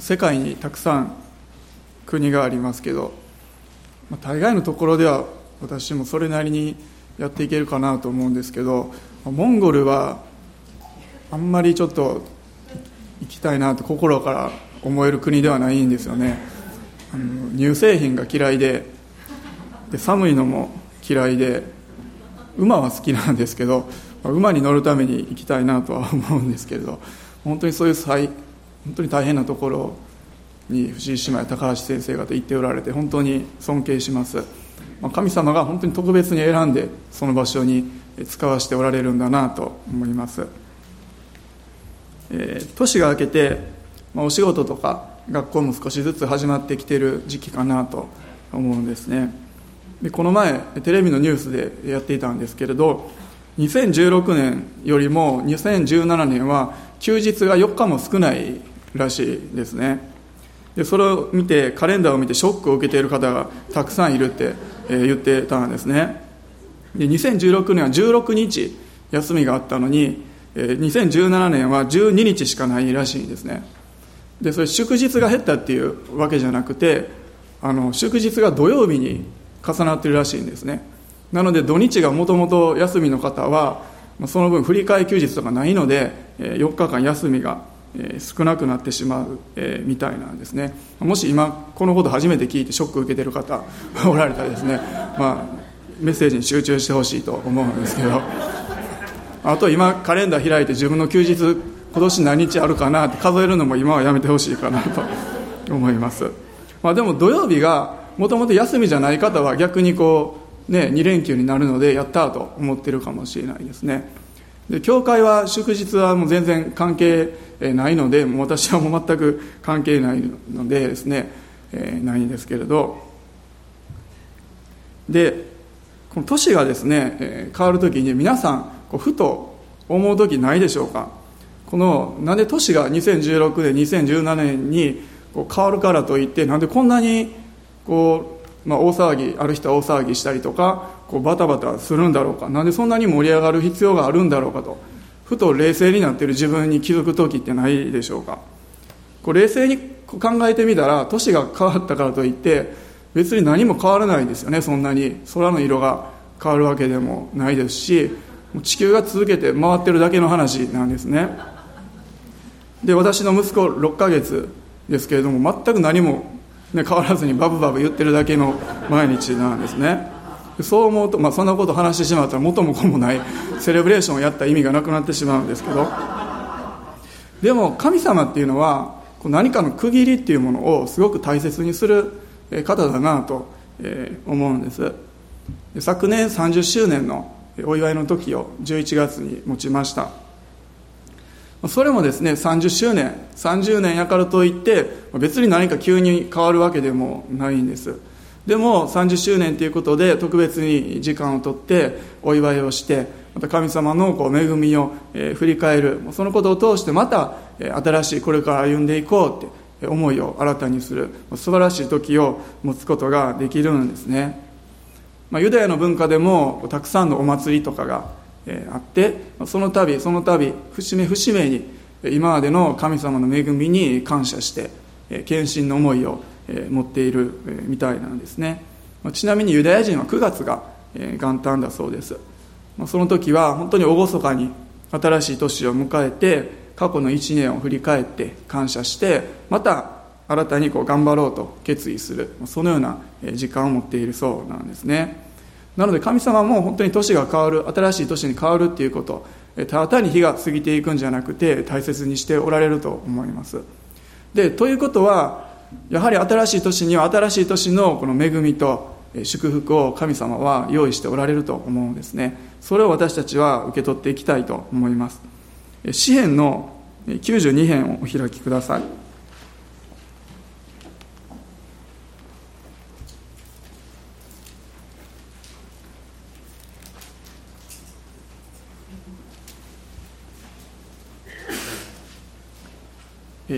世界にたくさん国がありますけど、まあ、大概のところでは私もそれなりにやっていけるかなと思うんですけどモンゴルはあんまりちょっと行きたいなと心から思える国ではないんですよね。あの乳製品が嫌いでで寒いのも嫌いで馬は好きなんですけど馬に乗るために行きたいなとは思うんですけれど本当にそういう際本当に大変なところに藤井姉妹高橋先生方言っておられて本当に尊敬します。まあ神様が本当に特別に選んでその場所に使わせておられるんだなと思います、えー、年が明けて、まあ、お仕事とか学校も少しずつ始まってきてる時期かなと思うんですね。でこの前テレビのニュースでやっていたんですけれど2016年よりも2017年は休日が4日も少ないらしいですね。でそれを見てカレンダーを見てショックを受けている方がたくさんいるって、えー、言ってたんですね。で2016年は16日休みがあったのに、えー、2017年は12日しかないらしいんですね。でそれ祝日が減ったっていうわけじゃなくてあの祝日が土曜日に重なってるらしいんですね。なので土日がもともと休みの方はその分振り替え休日とかないので4日間休みが少なくなってしまうみたいなんですね。もし今このこと初めて聞いてショック受けてる方 おられたらですね、まあ、メッセージに集中してほしいと思うんですけど。あと今カレンダー開いて自分の休日今年何日あるかなって数えるのも今はやめてほしいかなと思います、まあ、でも土曜日がもともと休みじゃない方は逆にこう、ね、2連休になるのでやったと思ってるかもしれないですね。で教会は祝日はもう全然関係ないのでもう私はもう全く関係ないのでですね、えー、ないんですけれど。でこの年がですね、えー、変わる時に皆さんこうふと思う時ないでしょうか。このなんで年が2016年2017年にこう変わるからといってなんでこんなにこう、まあ、大騒ぎある人は大騒ぎしたりとかこうバタバタするんだろうか。なんでそんなに盛り上がる必要があるんだろうかと。ふと冷静になっている自分に気づく時ってないでしょうか。こう冷静に考えてみたら年が変わったからといって別に何も変わらないですよね。そんなに。空の色が変わるわけでもないですし地球が続けて回ってるだけの話なんですね。で私の息子6ヶ月ですけれども全く何も、変わらずにバブバブ言ってるだけの毎日なんですね。そう思うと、まあ、そんなこと話してしまったら元も子もないセレブレーションをやった意味がなくなってしまうんですけど。でも神様っていうのは何かの区切りっていうものをすごく大切にする方だなと思うんです。昨年30周年のお祝いの時を11月に持ちました。それもですね30周年30年やからといって別に何か急に変わるわけでもないんです。でも30周年ということで特別に時間をとってお祝いをしてまた神様のこう恵みを振り返る。そのことを通してまた新しいこれから歩んでいこうって思いを新たにする。素晴らしい時を持つことができるんですね、まあ、ユダヤの文化でもたくさんのお祭りとかがあってその度その度節目節目に今までの神様の恵みに感謝して献身の思いを持っているみたいなんですね。ちなみにユダヤ人は9月が元旦だそうです。その時は本当に厳かに新しい年を迎えて過去の1年を振り返って感謝してまた新たにこう頑張ろうと決意するそのような時間を持っているそうなんですね。なので神様も本当に年が変わる新しい年に変わるっていうことただ単に日が過ぎていくんじゃなくて大切にしておられると思います。でということはやはり新しい年には新しい年のこの恵みと祝福を神様は用意しておられると思うんですね。それを私たちは受け取っていきたいと思います。詩篇の92編をお開きください。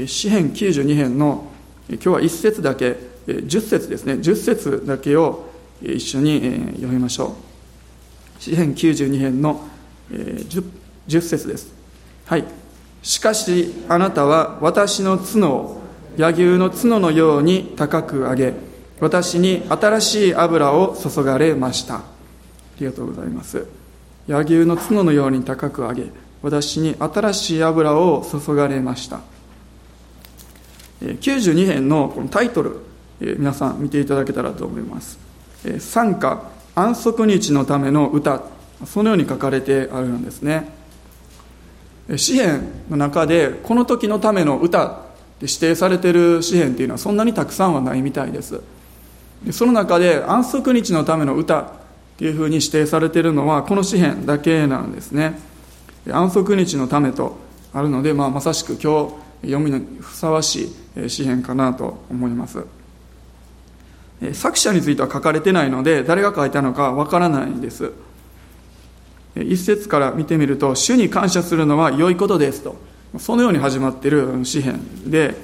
詩編92編の今日は1節だけ10節ですね。10節だけを一緒に読みましょう。詩編92編の 10, 10節です。はい。しかしあなたは私の角を柳生の角のように高く上げ私に新しい油を注がれました。ありがとうございます。柳生の角のように高く上げ私に新しい油を注がれました。92編のこのタイトル皆さん見ていただけたらと思います。賛歌安息日のための歌そのように書かれてあるんですね。詩篇の中でこの時のための歌って指定されている詩篇っていうのはそんなにたくさんはないみたいです。その中で安息日のための歌っていうふうに指定されているのはこの詩篇だけなんですね。安息日のためとあるので、まあ、まさしく今日読みのふさわしい詩篇かなと思います。作者については書かれてないので誰が書いたのかわからないんです。一節から見てみると「主に感謝するのは良いことです」と。そのように始まっている詩篇で、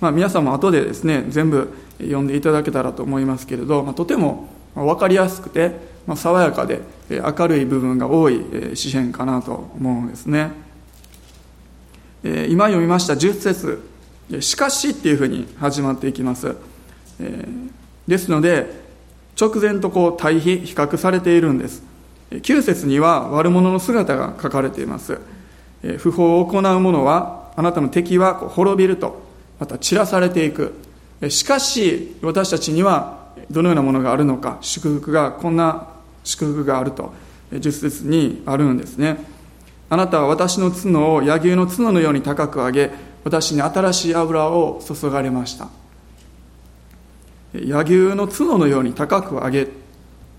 まあ、皆さんも後でですね全部読んでいただけたらと思いますけれど、まあ、とても分かりやすくて、まあ、爽やかで明るい部分が多い詩篇かなと思うんですね。今読みました10節。しかし」っていうふうに始まっていきます。ですので直前とこう対比比較されているんです。9節には悪者の姿が書かれています。不法を行う者はあなたの敵は滅びるとまた散らされていく。しかし私たちにはどのようなものがあるのか祝福がこんな祝福があると10節にあるんですね。あなたは私の角を柳生の角のように高く上げ私に新しい油を注がれました。柳生の角のように高く上げ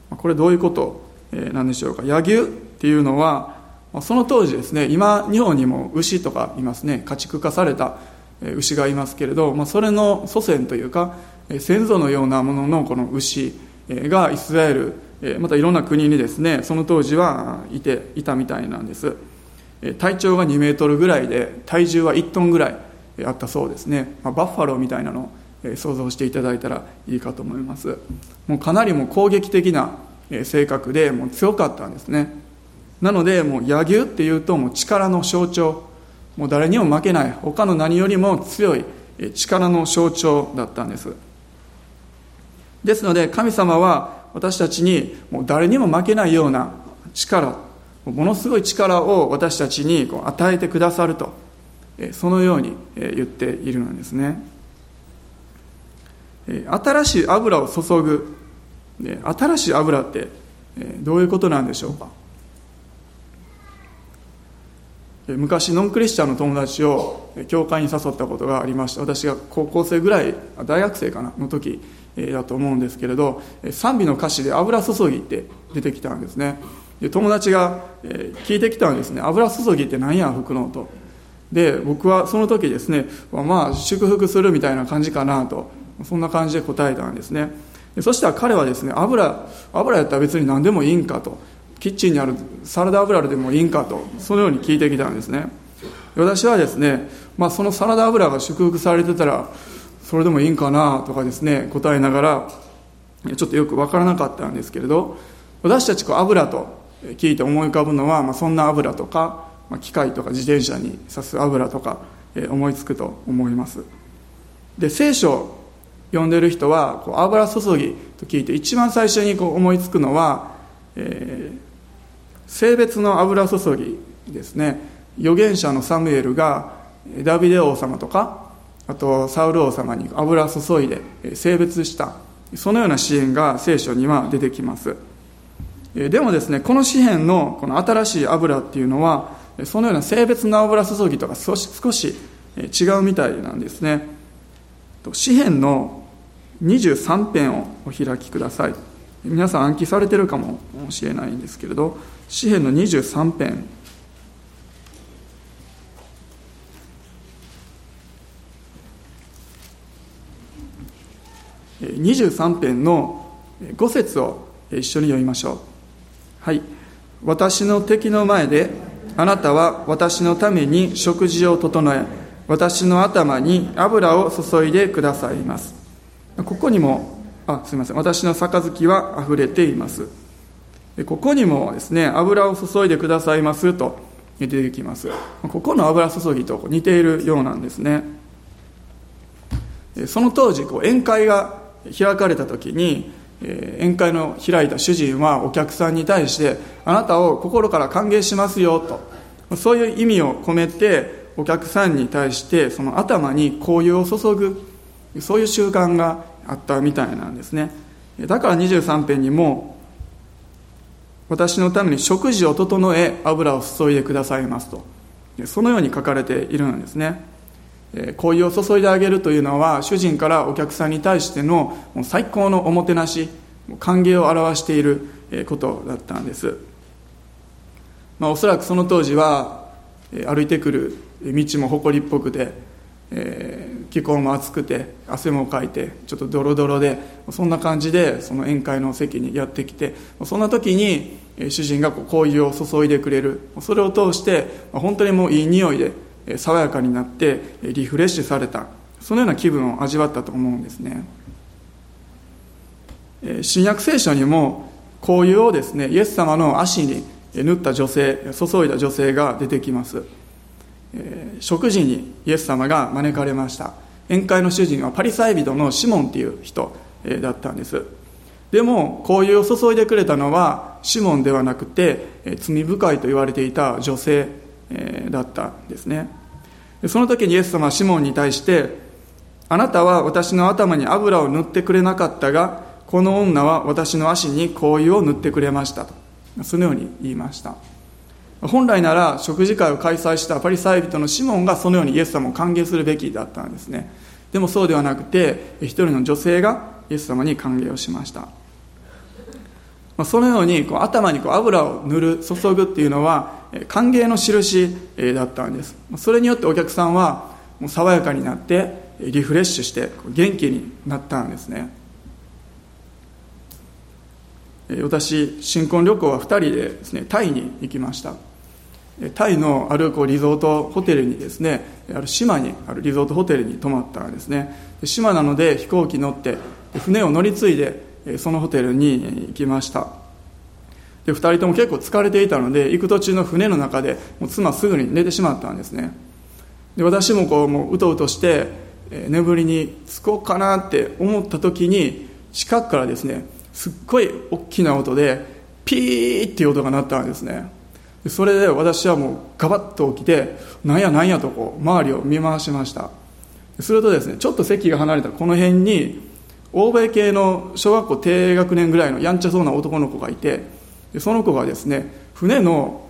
これどういうこと？なんでしょうか？柳生っていうのはその当時ですね今日本にも牛とかいますね。家畜化された牛がいますけれど、まあ、それの祖先というか先祖のようなもののこの牛がイスラエルまたいろんな国にですねその当時はいていたみたいなんです。体長が2メートルぐらいで体重は1トンぐらいあったそうですね、まあ、バッファローみたいなのを想像していただいたらいいかと思います。もうかなりも攻撃的な性格でもう強かったんですね。なのでもう柳生っていうともう力の象徴。もう誰にも負けない他の何よりも強い力の象徴だったんです。ですので神様は私たちにもう誰にも負けないような力ものすごい力を私たちに与えてくださるとそのように言っているのですね。新しい油を注ぐ新しい油ってどういうことなんでしょうか？昔ノンクリスチャンの友達を教会に誘ったことがありました私が高校生ぐらい大学生かなの時だと思うんですけれど賛美の歌詞で「油注ぎ」って出てきたんですね。で友達が聞いてきたんですね「油注ぎって何や吹くの?」とで僕はその時ですねまあ祝福するみたいな感じかなと。そんな感じで答えたんですね。そしたら彼はですね油油やったら別に何でもいいんかと。キッチンにあるサラダ油でもいいんかと。そのように聞いてきたんですね。私はですね、まあ、そのサラダ油が祝福されてたらそれでもいいんかなとかですね答えながらちょっとよく分からなかったんですけれど私たちこう油と聞いて思い浮かぶのは、まあ、そんな油とか、まあ、機械とか自転車に刺す油とか、え思いつくと思います。で聖書を読んでる人はこう油注ぎと聞いて一番最初にこう思いつくのは、えー性別の油注ぎですね。預言者のサムエルがダビデ王様とかあとサウル王様に油注いで性別した。そのような支援が聖書には出てきます。でもですねこの詩篇のこの新しい油っていうのはそのような性別の油注ぎとか少し少し違うみたいなんですね。詩篇の23編をお開きください。皆さん暗記されてるかもしれないんですけれど詩篇の23編23編の5節を一緒に読みましょう。はい。私の敵の前であなたは私のために食事を整え私の頭に油を注いでくださいます。ここにもあすみません。私の杯はあふれています。ここにもですね油を注いでくださいますと出てきます。ここの油注ぎと似ているようなんですね。その当時こう宴会が開かれた時に宴会の開いた主人はお客さんに対してあなたを心から歓迎しますよとそういう意味を込めてお客さんに対してその頭に香油を注ぐそういう習慣があったみたいなんですね。だから23編にも私のために食事を整え油を注いでくださいますとそのように書かれているんですね。香油を注いであげるというのは主人からお客さんに対しての最高のおもてなし歓迎を表していることだったんです、まあ、おそらくその当時は歩いてくる道も埃っぽくて、えー、気候も暑くて汗もかいてちょっとドロドロでそんな感じでその宴会の席にやってきてそんな時に主人がこう香油を注いでくれる。それを通して本当にもういい匂いで爽やかになってリフレッシュされた。そのような気分を味わったと思うんですね。新約聖書にも香油をですねイエス様の足に塗った女性注いだ女性が出てきます。食事にイエス様が招かれました。宴会の主人はパリサイ人のシモンっていう人だったんです。でも香油を注いでくれたのはシモンではなくて罪深いと言われていた女性だったんですね。その時にイエス様はシモンに対してあなたは私の頭に油を塗ってくれなかったがこの女は私の足に香油を塗ってくれました。とそのように言いました。本来なら食事会を開催したパリサイ人のシモンがそのようにイエス様を歓迎するべきだったんですね。でもそうではなくて一人の女性がイエス様に歓迎をしました。まあそのようにこう頭にこう油を塗る注ぐっていうのは歓迎の印だったんです。それによってお客さんはもう爽やかになってリフレッシュして元気になったんですね。私新婚旅行は2人でですねタイに行きました。タイのあるこうリゾートホテルにですねある島にあるリゾートホテルに泊まったんですね。島なので飛行機乗って船を乗り継いでそのホテルに行きました。で2人とも結構疲れていたので行く途中の船の中でもう妻すぐに寝てしまったんですね。で私もこうもううとうとして眠りにつこうかなって思った時に近くからですねすっごい大きな音でピーっていう音が鳴ったんですね。それで私はもうガバッと起きてなんやなんやとこう周りを見回しました。するとですねちょっと席が離れたこの辺に欧米系の小学校低学年ぐらいのやんちゃそうな男の子がいてでその子がですね船の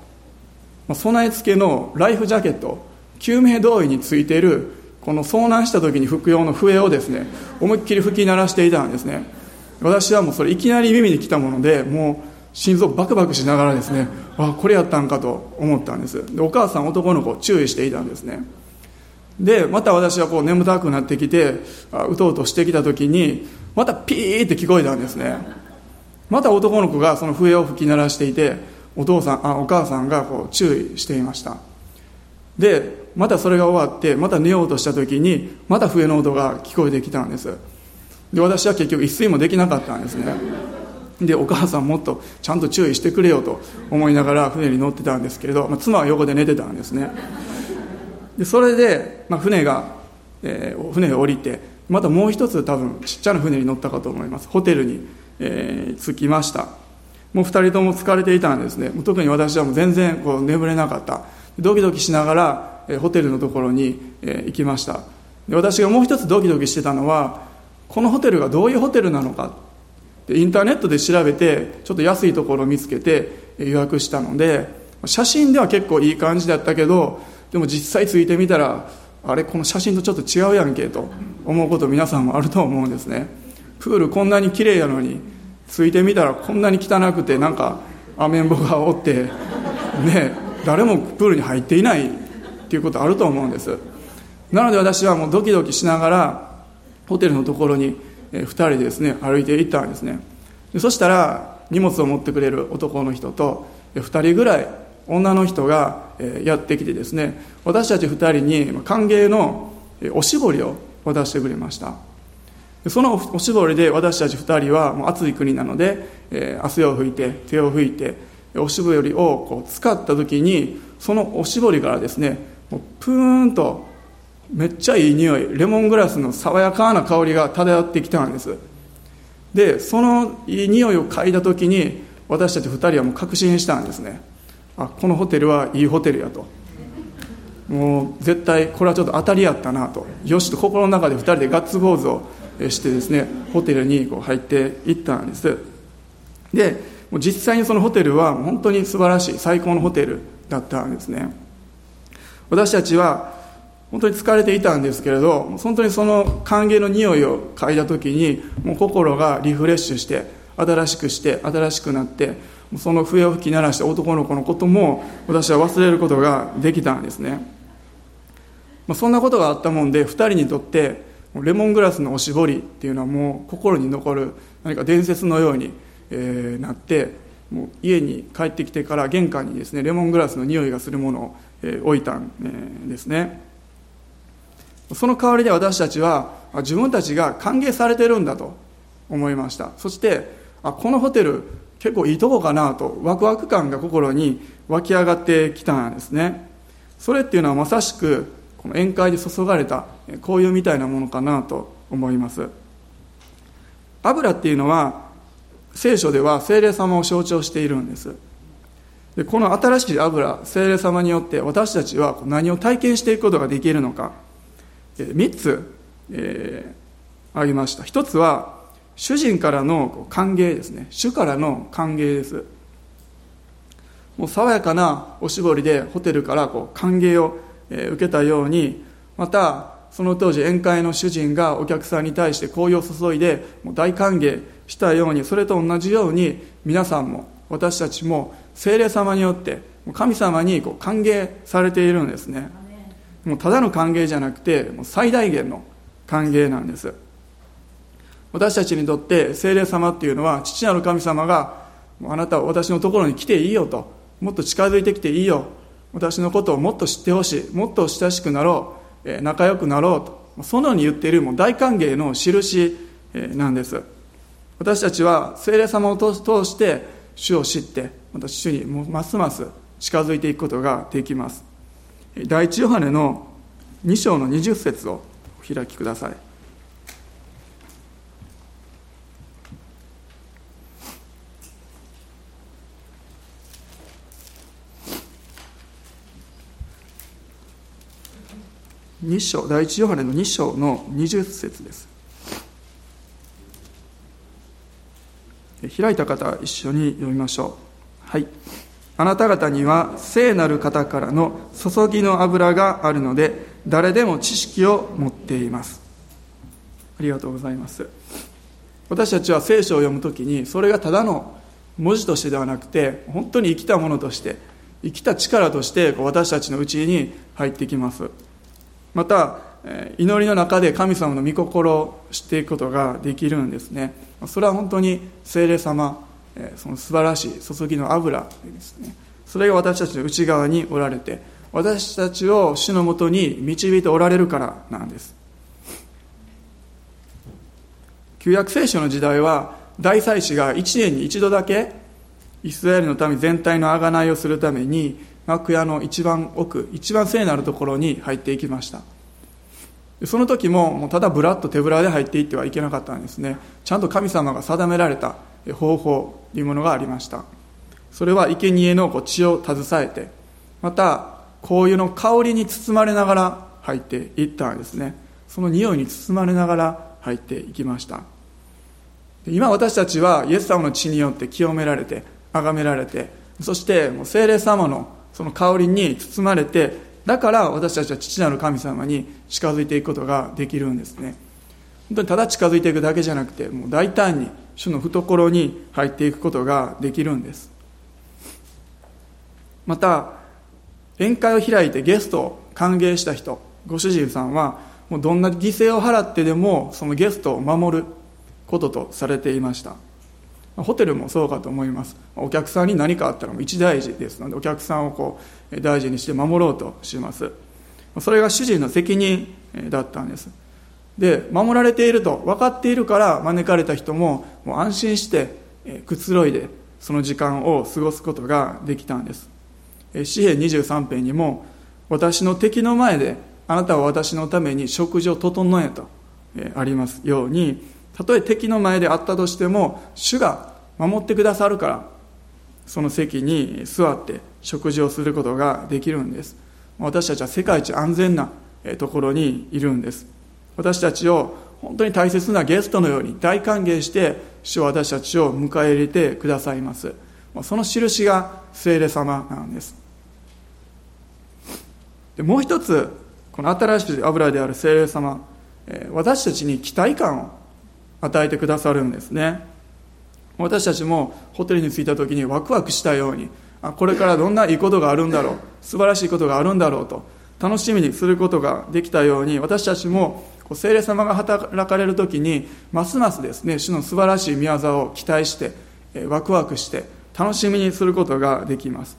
備え付けのライフジャケット救命胴衣についているこの遭難した時に服用の笛をですね思いっきり吹き鳴らしていたんですね。私はもうそれいきなり耳に来たものでもう心臓バクバクしながらですねあこれやったんかと思ったんです。でお母さん男の子を注意していたんですね。でまた私はこう眠たくなってきてうとうとしてきた時にまたピーって聞こえたんですね。また男の子がその笛を吹き鳴らしていてお父さんあお母さんがこう注意していました。でまたそれが終わってまた寝ようとした時にまた笛の音が聞こえてきたんです。で私は結局一睡もできなかったんですね。でお母さんもっとちゃんと注意してくれよと思いながら船に乗ってたんですけれど、まあ、妻は横で寝てたんですね。でそれで、まあ、船が、えー、船を降りてまたもう一つ多分ちっちゃな船に乗ったかと思います。ホテルに、えー、着きました。もう2人とも疲れていたんですね。特に私はもう全然こう眠れなかった。ドキドキしながら、えー、ホテルのところに、えー、行きました。で私がもう一つドキドキしてたのはこのホテルがどういうホテルなのか。でインターネットで調べてちょっと安いところを見つけて予約したので写真では結構いい感じだったけどでも実際ついてみたらあれこの写真とちょっと違うやんけと思うこと皆さんもあると思うんですね。プールこんなに綺麗やのについてみたらこんなに汚くてなんかアメンボがおってね誰もプールに入っていないっていうことあると思うんです。なので私はもうドキドキしながらホテルのところに2人でですね歩いて行ったんですね。そしたら荷物を持ってくれる男の人と2人ぐらい女の人がやってきてですね私たち2人に歓迎のおしぼりを渡してくれました。そのおしぼりで私たち2人はもう暑い国なので汗を拭いて手を拭いておしぼりをこう使った時にそのおしぼりからですねプーンとめっちゃいい匂いレモングラスの爽やかな香りが漂ってきたんです。でそのいい匂いを嗅いだ時に私たち2人はもう確信したんですね。あこのホテルはいいホテルやと。もう絶対これはちょっと当たりやったなと。よしと心の中で2人でガッツポーズをしてですねホテルにこう入っていったんです。で実際にそのホテルは本当に素晴らしい最高のホテルだったんですね。私たちは本当に疲れていたんですけれど本当にその歓迎の匂いを嗅いだ時にもう心がリフレッシュして新しくして新しくなってその笛を吹き鳴らした男の子のことも私は忘れることができたんですね、まあ、そんなことがあったもんで2人にとってレモングラスのおしぼりっていうのはもう心に残る何か伝説のように、え、なってもう家に帰ってきてから玄関にですねレモングラスの匂いがするものを、え、置いたんですね。その代わりで私たちは自分たちが歓迎されてるんだと思いました。そしてあこのホテル結構いいとこかなとワクワク感が心に湧き上がってきたんですね。それっていうのはまさしくこの宴会で注がれた紅葉みたいなものかなと思います。油っていうのは聖書では精霊様を象徴しているんです。でこの新しい油精霊様によって私たちは何を体験していくことができるのか。3つ、えー、挙げました。1つは主人からの歓迎ですね。主からの歓迎です。もう爽やかなおしぼりでホテルからこう歓迎を受けたようにまたその当時宴会の主人がお客さんに対して紅葉を注いでもう大歓迎したようにそれと同じように皆さんも私たちも精霊様によって神様にこう歓迎されているんですね。もうただの歓迎じゃなくてもう最大限の歓迎なんです。私たちにとって精霊様っていうのは父なる神様があなたは私のところに来ていいよともっと近づいてきていいよ。私のことをもっと知ってほしい。もっと親しくなろう。仲良くなろうと。そのように言っているもう大歓迎の印なんです。私たちは精霊様を通して主を知ってまた主にますます近づいていくことができます。第一ヨハネの2章の20節をお開きください。2章第一ヨハネの2章の20節です。開いた方一緒に読みましょう。はい。あなた方には聖なる方からの注ぎの油があるので誰でも知識を持っています。ありがとうございます。私たちは聖書を読むときにそれがただの文字としてではなくて本当に生きたものとして生きた力として私たちのうちに入ってきます。また祈りの中で神様の御心を知っていくことができるんですね。それは本当に聖霊様その素晴らしい注ぎの油ですね。それが私たちの内側におられて私たちを主のもとに導いておられるからなんです。旧約聖書の時代は大祭司が1年に一度だけイスラエルの民全体の贖いをするために幕屋の一番奥一番聖なるところに入っていきました。その時ももうただぶらっと手ぶらで入っていってはいけなかったんですね。ちゃんと神様が定められた方法というものがありました。それは生贄の血を携えてまた香油の香りに包まれながら入っていったんですね。その匂いに包まれながら入っていきました。今私たちはイエス様の血によって清められて崇められてそしてもう精霊様のその香りに包まれてだから私たちは父なる神様に近づいていくことができるんですね。本当にただ近づいていくだけじゃなくてもう大胆に主の懐に入っていくことができるんです。また宴会を開いてゲストを歓迎した人ご主人さんはもうどんな犠牲を払ってでもそのゲストを守ることとされていました。ホテルもそうかと思います。お客さんに何かあったらもう一大事ですのでお客さんをこう大事にして守ろうとします。それが主人の責任だったんです。で守られていると分かっているから招かれた人ももう安心してくつろいでその時間を過ごすことができたんです。詩篇23編にも私の敵の前であなたは私のために食事を整えと、ありますようにたとえ敵の前であったとしても主が守ってくださるからその席に座って食事をすることができるんです。私たちは世界一安全なところにいるんです。私たちを本当に大切なゲストのように大歓迎して主は私たちを迎え入れてくださいます。その印が聖霊様なんです。でもう一つこの新しい油である聖霊様私たちに期待感を与えてくださるんですね。私たちもホテルに着いた時にワクワクしたようにあこれからどんないいことがあるんだろう素晴らしいことがあるんだろうと楽しみにすることができたように私たちも聖霊様が働かれる時にますますですね主の素晴らしい宮沢を期待してワクワクして楽しみにすることができます。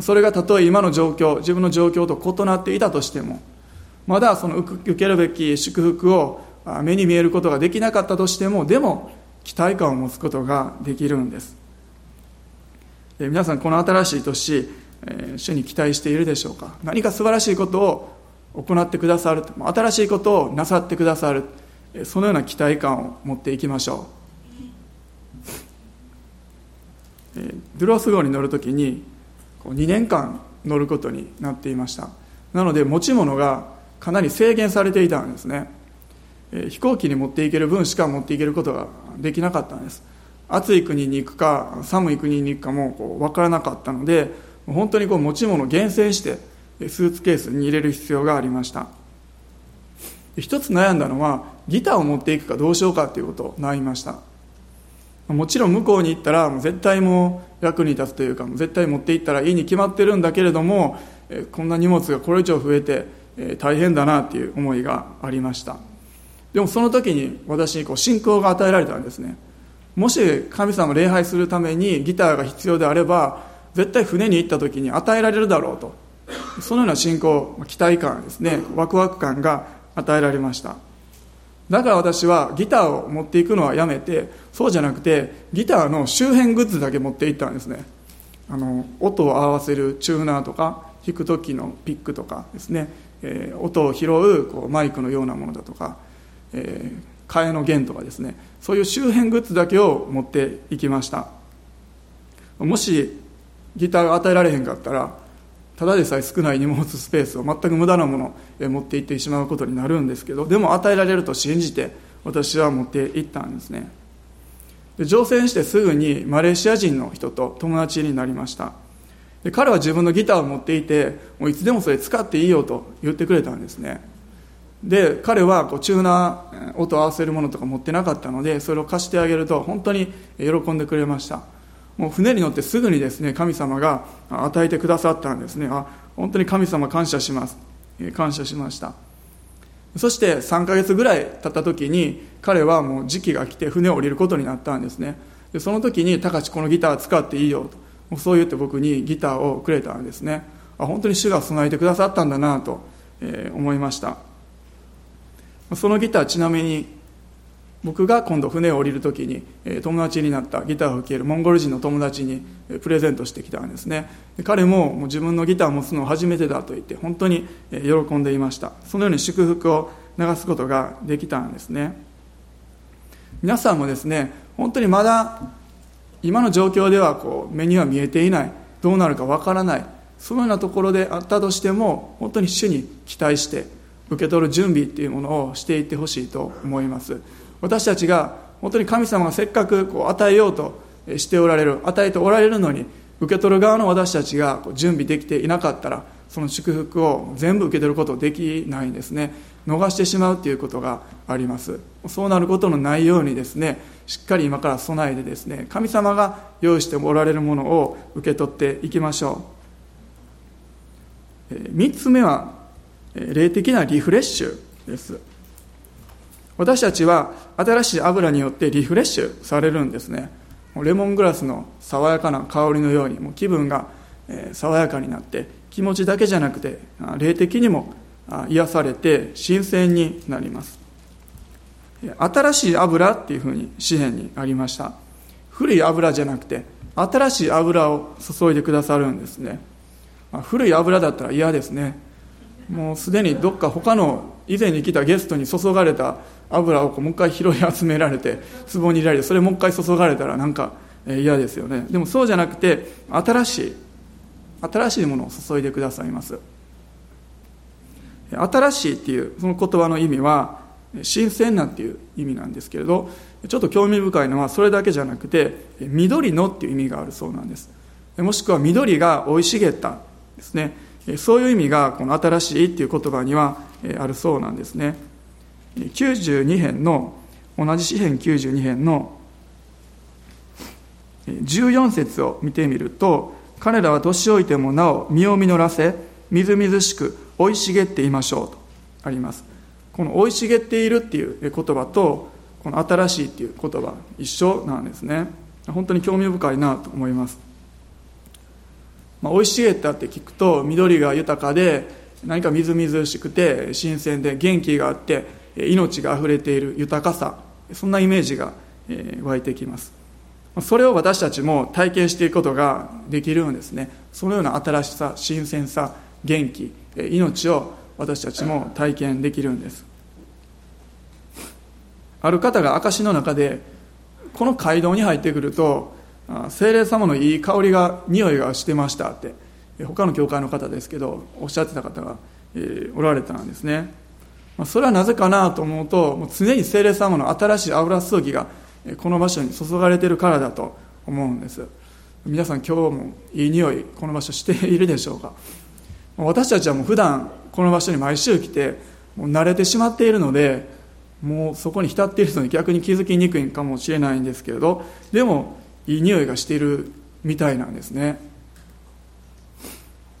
それがたとえ今の状況自分の状況と異なっていたとしてもまだその受けるべき祝福を目に見えることができなかったとしてもでも期待感を持つことができるんです。皆さんこの新しい年主に期待しているでしょうか？何か素晴らしいことを行ってくださる新しいことをなさってくださるそのような期待感を持っていきましょう。ドゥロス号に乗るときに2年間乗ることになっていました。なので持ち物がかなり制限されていたんですね。飛行機に持っていける分しか持っていけることができなかったんです。暑い国に行くか寒い国に行くかもこう分からなかったので本当にこう持ち物を厳選してスーツケースに入れる必要がありました。一つ悩んだのはギターを持っていくかどうしようかということを悩みました。もちろん向こうに行ったら絶対もう役に立つというか絶対持って行ったらいいに決まってるんだけれどもこんな荷物がこれ以上増えて大変だなっていう思いがありました。でもその時に私にこう信仰が与えられたんですね。もし神様を礼拝するためにギターが必要であれば絶対船に行った時に与えられるだろうと。そのような信仰期待感ですね。ワクワク感が与えられました。だから私はギターを持っていくのはやめてそうじゃなくてギターの周辺グッズだけ持っていったんですね。あの音を合わせるチューナーとか弾く時のピックとかですね、えー、音を拾うこうマイクのようなものだとか、えー、替えの弦とかですねそういう周辺グッズだけを持っていきました。もしギターが与えられへんかったらただでさえ少ない荷物スペースを全く無駄なものを持っていってしまうことになるんですけどでも与えられると信じて私は持っていったんですね。で乗船してすぐにマレーシア人の人と友達になりました。で彼は自分のギターを持っていてもういつでもそれ使っていいよと言ってくれたんですね。で彼はこうチューナー音を合わせるものとか持ってなかったのでそれを貸してあげると本当に喜んでくれました。もう船に乗ってすぐにですね神様が与えてくださったんですね。あ本当に神様感謝します。感謝しました。そして3ヶ月ぐらい経った時に彼はもう時期が来て船を降りることになったんですね。でその時に「高知このギター使っていいよ」と。そう言って僕にギターをくれたんですね。あ本当に主が備えてくださったんだなと、え思いました。そのギターちなみに僕が今度船を降りる時に友達になったギターを吹けるモンゴル人の友達にプレゼントしてきたんですね。彼ももう自分のギターを持つのを初めてだと言って本当に喜んでいました。そのように祝福を流すことができたんですね。皆さんもですね本当にまだ今の状況ではこう目には見えていないどうなるかわからないそのようなところであったとしても本当に主に期待して受け取る準備っていうものをしていってほしいと思います。私たちが本当に神様がせっかくこう与えようとしておられる与えておられるのに受け取る側の私たちが準備できていなかったらその祝福を全部受け取ることできないんですね。逃してしまうということがあります。そうなることのないようにですねしっかり今から備えてですね神様が用意しておられるものを受け取っていきましょう。3つ目は霊的なリフレッシュです。私たちは新しい油によってリフレッシュされるんですね。レモングラスの爽やかな香りのようにもう気分が爽やかになって気持ちだけじゃなくて霊的にも癒されて新鮮になります。新しい油っていうふうに詩篇にありました。古い油じゃなくて新しい油を注いでくださるんですね。古い油だったら嫌ですね。もうすでにどっか他の以前に来たゲストに注がれた油をこうもう一回拾い集められて壺に入れられてそれもう一回注がれたらなんか嫌ですよね。でもそうじゃなくて新しい新しいものを注いでくださいます。新しいっていうその言葉の意味は新鮮なっていう意味なんですけれどちょっと興味深いのはそれだけじゃなくて緑のっていう意味があるそうなんです。もしくは緑が生い茂ったですね。そういう意味がこの新しいっていう言葉にはあるそうなんですね。92編の同じ詩編92編の14節を見てみると彼らは年老いてもなお身を実らせみずみずしく生い茂っていましょうとあります。この生い茂っているっていう言葉とこの新しいっていう言葉一緒なんですね。本当に興味深いなと思います、まあ、生い茂ったって聞くと緑が豊かで何かみずみずしくて新鮮で元気があって命があふれている豊かさそんなイメージが湧いてきます。それを私たちも体験していくことができるんですね。そのような新しさ新鮮さ元気命を私たちも体験できるんです。ある方が証の中でこの街道に入ってくると精霊様のいい香りが匂いがしてましたって。他の教会の方ですけどおっしゃってた方が、えおられたんですね。まあそれはなぜかなと思うともう常に精霊様の新しい油注ぎがこの場所に注がれているからだと思うんです。皆さん今日もいい匂いこの場所しているでしょうか？私たちはもう普段この場所に毎週来てもう慣れてしまっているのでもうそこに浸っているのに逆に気づきにくいかもしれないんですけれどでもいい匂いがしているみたいなんですね、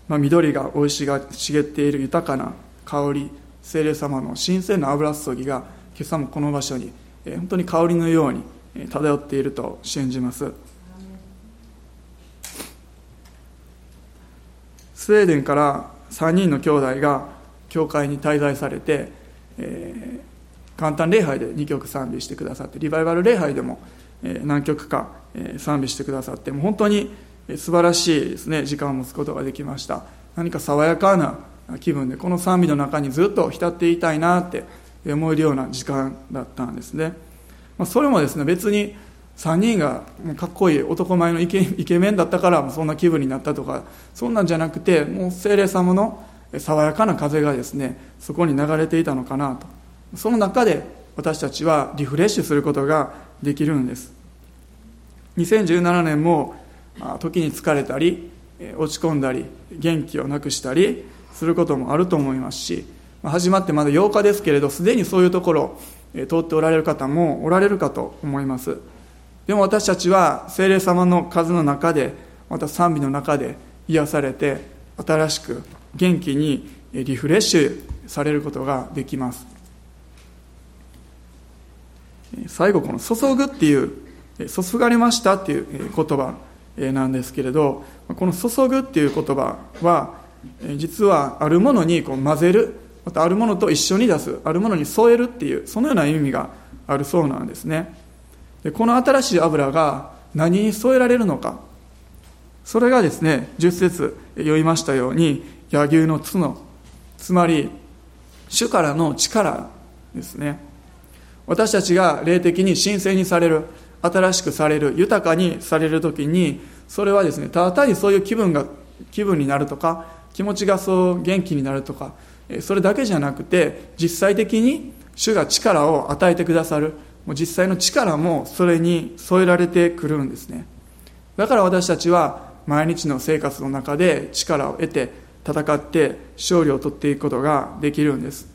まあ、緑が生い茂っている豊かな香り精霊様の新鮮な油注ぎが今朝もこの場所に本当に香りのように漂っていると信じます。スウェーデンから3人の兄弟が教会に滞在されて、えー、簡単礼拝で2曲賛美してくださってリバイバル礼拝でも、何曲か、賛美してくださってもう本当に素晴らしいですね時間を持つことができました。何か爽やかな気分でこの賛美の中にずっと浸っていたいなって思えるような時間だったんですね、まあ、それもですね別に3人がかっこいい男前のイケイケメンだったからそんな気分になったとかそんなんじゃなくてもう精霊様の爽やかな風がですねそこに流れていたのかなと。その中で私たちはリフレッシュすることができるんです。2017年も時に疲れたり落ち込んだり元気をなくしたりすることもあると思いますし始まってまだ8日ですけれどすでにそういうところ通っておられる方もおられるかと思います。でも私たちは精霊様の数の中でまた賛美の中で癒されて新しく元気にリフレッシュされることができます。最後この「注ぐ」っていう「注がれました」っていう言葉なんですけれどこの「注ぐ」っていう言葉は実はあるものにこう混ぜるまたあるものと一緒に出すあるものに添えるっていうそのような意味があるそうなんですね。でこの新しい油が何に添えられるのか。それがですね10節読みましたように柳生の角つまり主からの力ですね。私たちが霊的に神聖にされる新しくされる豊かにされる時にそれはですねただ単にそういう気分が気分になるとか気持ちがそう元気になるとかそれだけじゃなくて実際的に主が力を与えてくださるもう実際の力もそれに添えられてくるんですね。だから私たちは毎日の生活の中で力を得て戦って勝利を取っていくことができるんです。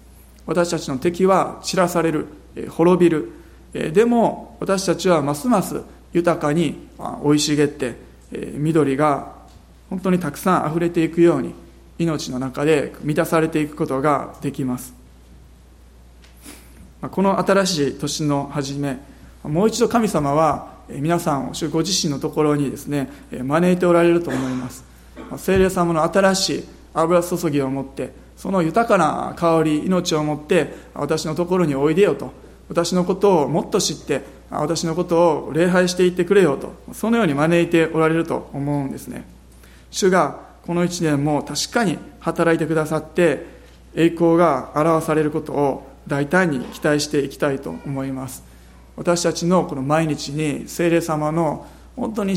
私たちの敵は散らされる。滅びる。でも私たちはますます豊かに生い茂って緑が本当にたくさん溢れていくように命の中で満たされていくことができます。この新しい年の初めもう一度神様は皆さんをご自身のところにですね招いておられると思います。聖霊様の新しい油注ぎを持ってその豊かな香り命を持って私のところにおいでよと私のことをもっと知って私のことを礼拝していってくれよとそのように招いておられると思うんですね。主がこの1年も確かに働いてくださって栄光が表されることを大胆に期待していきたいと思います。私たちのこの毎日に精霊様の本当に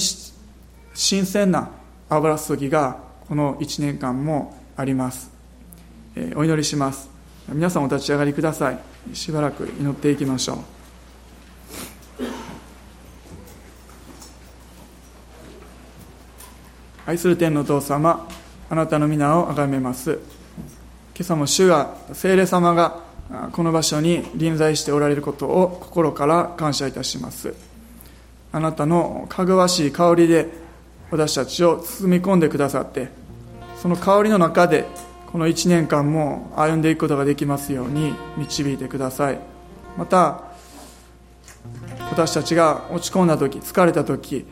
新鮮な油注ぎがこの1年間もあります、お祈りします。皆さんお立ち上がりください。しばらく祈っていきましょう。愛する天のお父様あなたの皆を崇めます。今朝も主が聖霊様がこの場所に臨在しておられることを心から感謝いたします。あなたのかぐわしい香りで私たちを包み込んでくださってその香りの中でこの1年間も歩んでいくことができますように導いてください。また私たちが落ち込んだ時疲れた時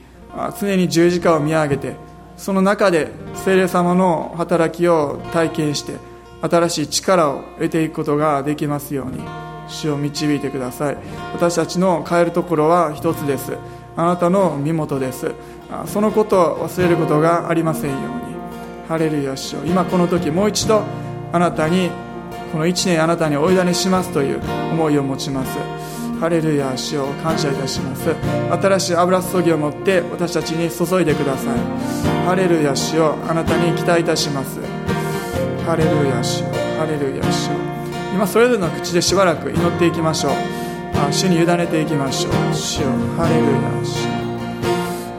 常に十字架を見上げてその中で聖霊様の働きを体験して新しい力を得ていくことができますように主を導いてください。私たちの変えるところは一つです。あなたの身元です。そのことを忘れることがありませんように。ハレルヤ主を今この時もう一度あなたにこの1年あなたにお委ねしますという思いを持ちます。ハレルヤ主を感謝いたします。新しい油注ぎを持って私たちに注いでください。ハレルヤ主をあなたに期待いたします。ハレルヤ主ハレルヤ主今それぞれの口でしばらく祈っていきましょう。主に委ねていきましょう。主よハレルヤ主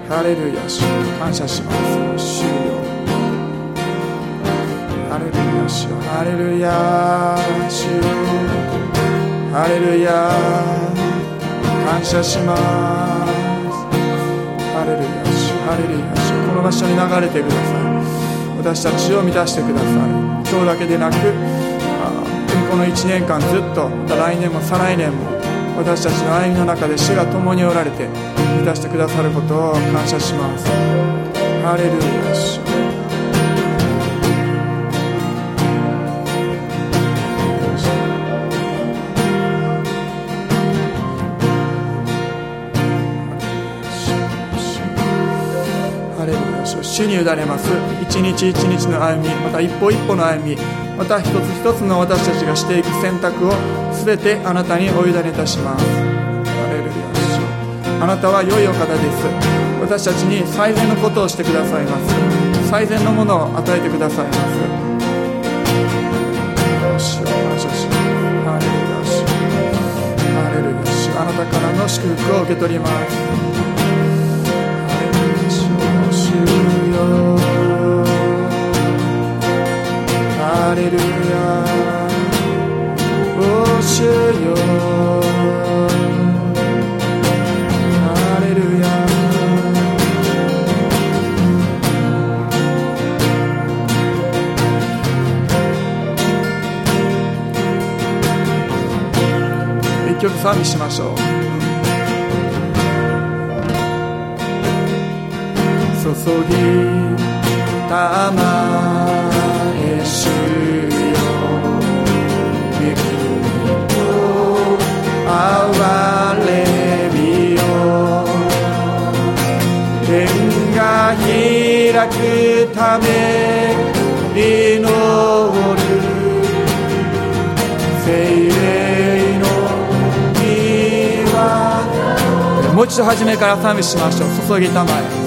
ハレルヤ主感謝します。主ハレルヤ主ハレルヤ主ハレルヤ感謝します。ハレルヤ主ハレルヤ主この場所に流れてください。私たちを満たしてください。今日だけでなくこの1年間ずっとまた来年も再来年も私たちの歩みの中で主が共におられて満たしてくださることを感謝します。ハレルヤ主主に委ねます。一日一日の歩みまた一歩一歩の歩みまた一つ一つの私たちがしていく選択を全てあなたにお委ねいたします。ハレルヤあなたは良いお方です。私たちに最善のことをしてくださいます。最善のものを与えてくださいます。主を感謝します。ハレルヤ主ハレルヤ主あなたからの祝福を受け取ります。ハレルヤお主よハレルヤ一曲賛美しましょう。注ぎたまえ主よ恵みと憐れみよ天が開くため祈る精霊の庭もう一度初めから賛美しましょう。注ぎたまえ。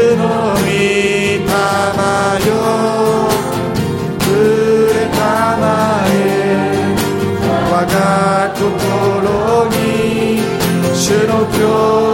主の教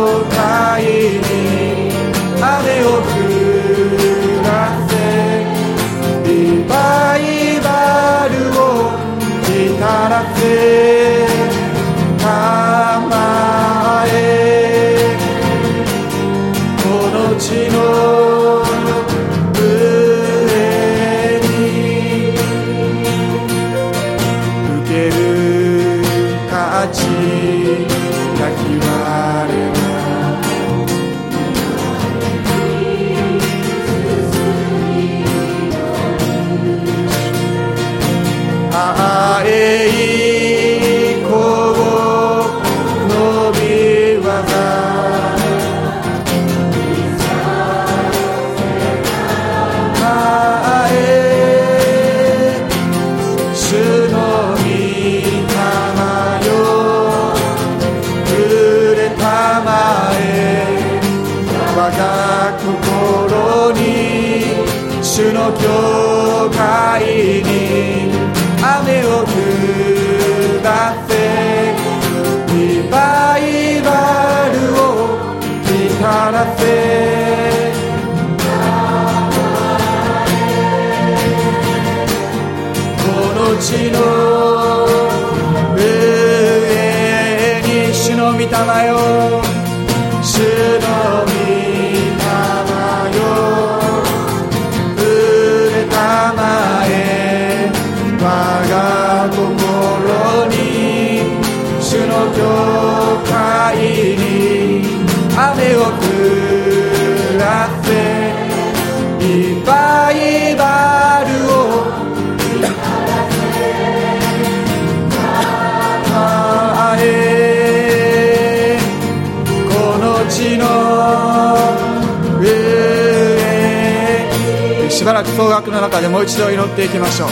総額の中でもう一度祈っていきましょう。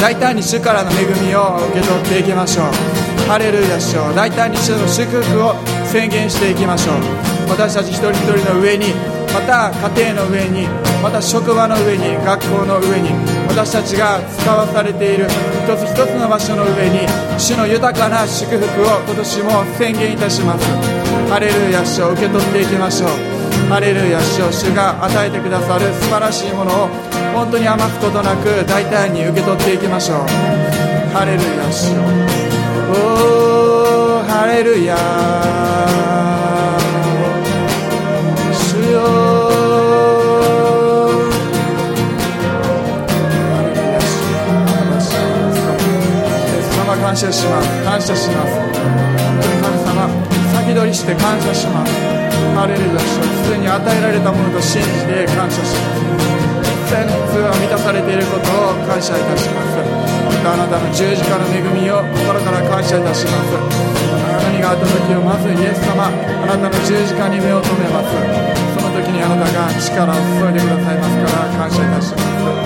大胆に主からの恵みを受け取っていきましょう。ハレルヤ主よ大胆に主の祝福を宣言していきましょう。私たち一人一人の上にまた家庭の上にまた職場の上に学校の上に私たちが使わされている一つ一つの場所の上に主の豊かな祝福を今年も宣言いたします。ハレルヤ主を受け取っていきましょう。ハレルヤ主を主が与えてくださる素晴らしいものを本当に余すことなく大胆に受け取っていきましょう。ハレルヤ主よ。おーハレルヤ主よ。様感謝します感謝します神様先取りして感謝しますハレルヤ主すでに与えられたものと信じて感謝します一切の普通は満たされていることを感謝いたします。またあなたの十字架の恵みを心から感謝いたします。何があった時をまずイエス様あなたの十字架に目を留めます。その時にあなたが力を注いでくださいますから感謝いたします。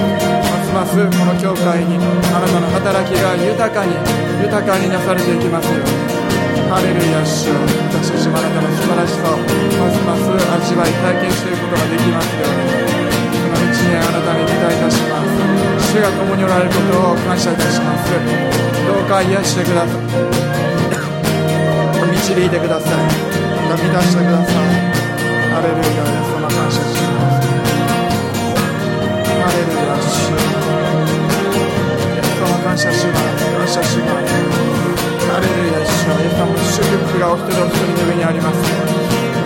ますますこの教会にあなたの働きが豊かに豊かになされていきますよ。うにハレルヤ主よ私たちもあなたの素晴らしさをますます味わい体験していくことができますよ。うにいたします。主が共におられることを感謝いた。しますどうか癒してください導いてくださいまた。満たしてくださいハレルヤイエス様感謝しますハレルヤ主イエス様感謝します感謝しますハレルヤ主イエス様の祝福がお一人お一人の上にあります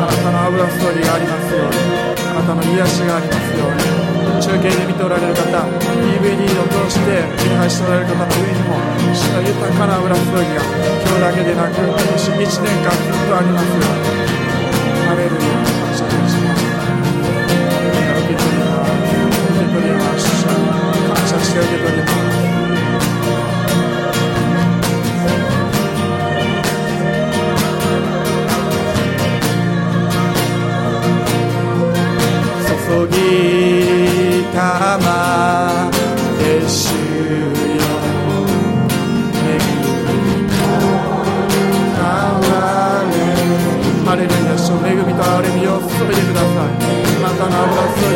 あなたの油ストーリーがありますようにあなたの癒しがありますように中継で見ておられる方 DVD を通して手に配しておられる方の上にも主の豊かな油ストーリーが今日だけでなく今年1年間ずっとあります。よハレルヤ感謝いたします。受け取ります。受け取ります。感謝して受け取ります。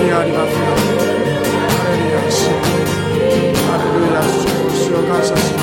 の油注ぎがありますよハレルヤ主ハレルヤ主主を感謝します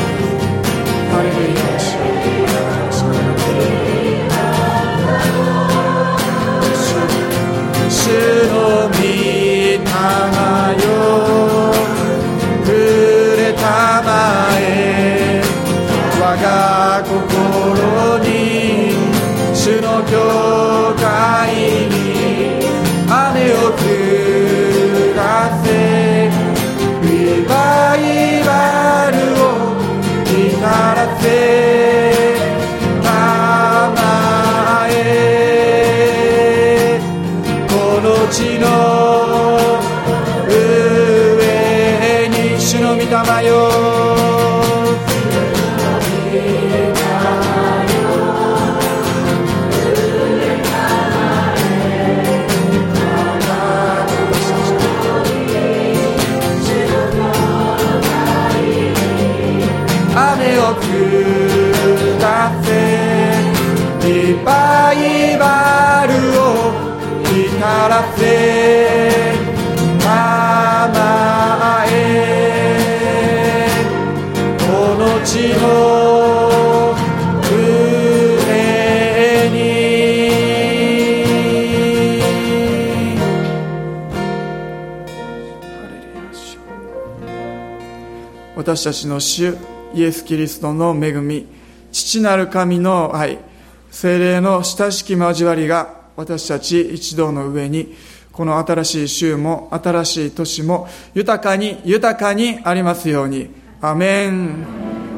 私たちの主イエス・キリストの恵み父なる神の愛精霊の親しき交わりが私たち一同の上にこの新しい週も新しい年も豊かに豊かにありますように。アメン。